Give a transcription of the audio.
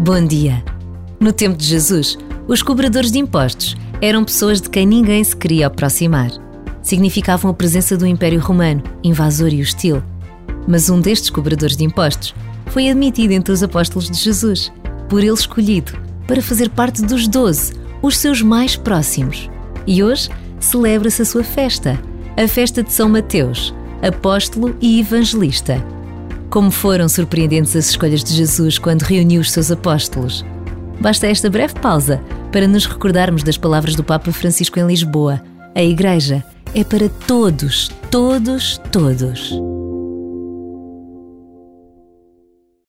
Bom dia! No tempo de Jesus, os cobradores de impostos eram pessoas de quem ninguém se queria aproximar. Significavam a presença do Império Romano, invasor e hostil. Mas um destes cobradores de impostos foi admitido entre os apóstolos de Jesus, por ele escolhido, para fazer parte dos doze, os seus mais próximos. E hoje celebra-se a sua festa, a festa de São Mateus, apóstolo e evangelista. Como foram surpreendentes as escolhas de Jesus quando reuniu os seus apóstolos. Basta esta breve pausa para nos recordarmos das palavras do Papa Francisco em Lisboa. A Igreja é para todos, todos, todos.